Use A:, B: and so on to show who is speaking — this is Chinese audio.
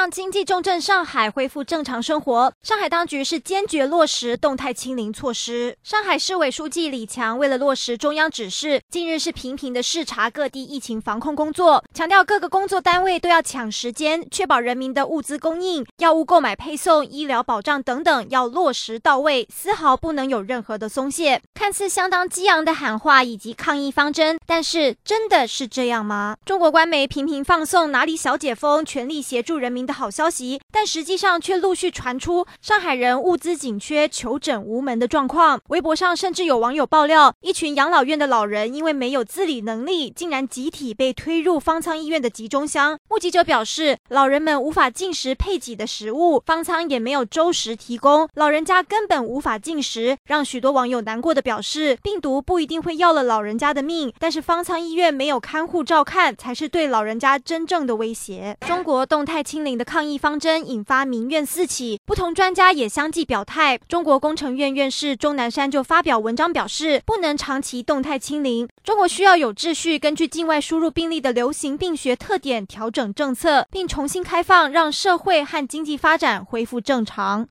A: 让经济重镇上海恢复正常生活，上海当局是坚决落实动态清零措施。上海市委书记李强为了落实中央指示，近日是频频的视察各地疫情防控工作，强调各个工作单位都要抢时间，确保人民的物资供应、药物购买配送、医疗保障等等要落实到位，丝毫不能有任何的松懈。看似相当激昂的喊话以及抗疫方针，但是真的是这样吗？中国官媒频频放送哪里小解封，全力协助人民的好消息，但实际上却陆续传出上海人物资紧缺、求诊无门的状况。微博上甚至有网友爆料，一群养老院的老人因为没有自理能力，竟然集体被推入方舱医院的集中箱。目击者表示，老人们无法进食配给的食物，方舱也没有粥食提供，老人家根本无法进食，让许多网友难过的表示，病毒不一定会要了老人家的命，但是方舱医院没有看护照看，才是对老人家真正的威胁。中国动态清零的抗疫方针引发民怨四起，不同专家也相继表态。中国工程院院士钟南山就发表文章表示，不能长期动态清零，中国需要有秩序，根据境外输入病例的流行病学特点调整等政策，并重新开放，让社会和经济发展恢复正常。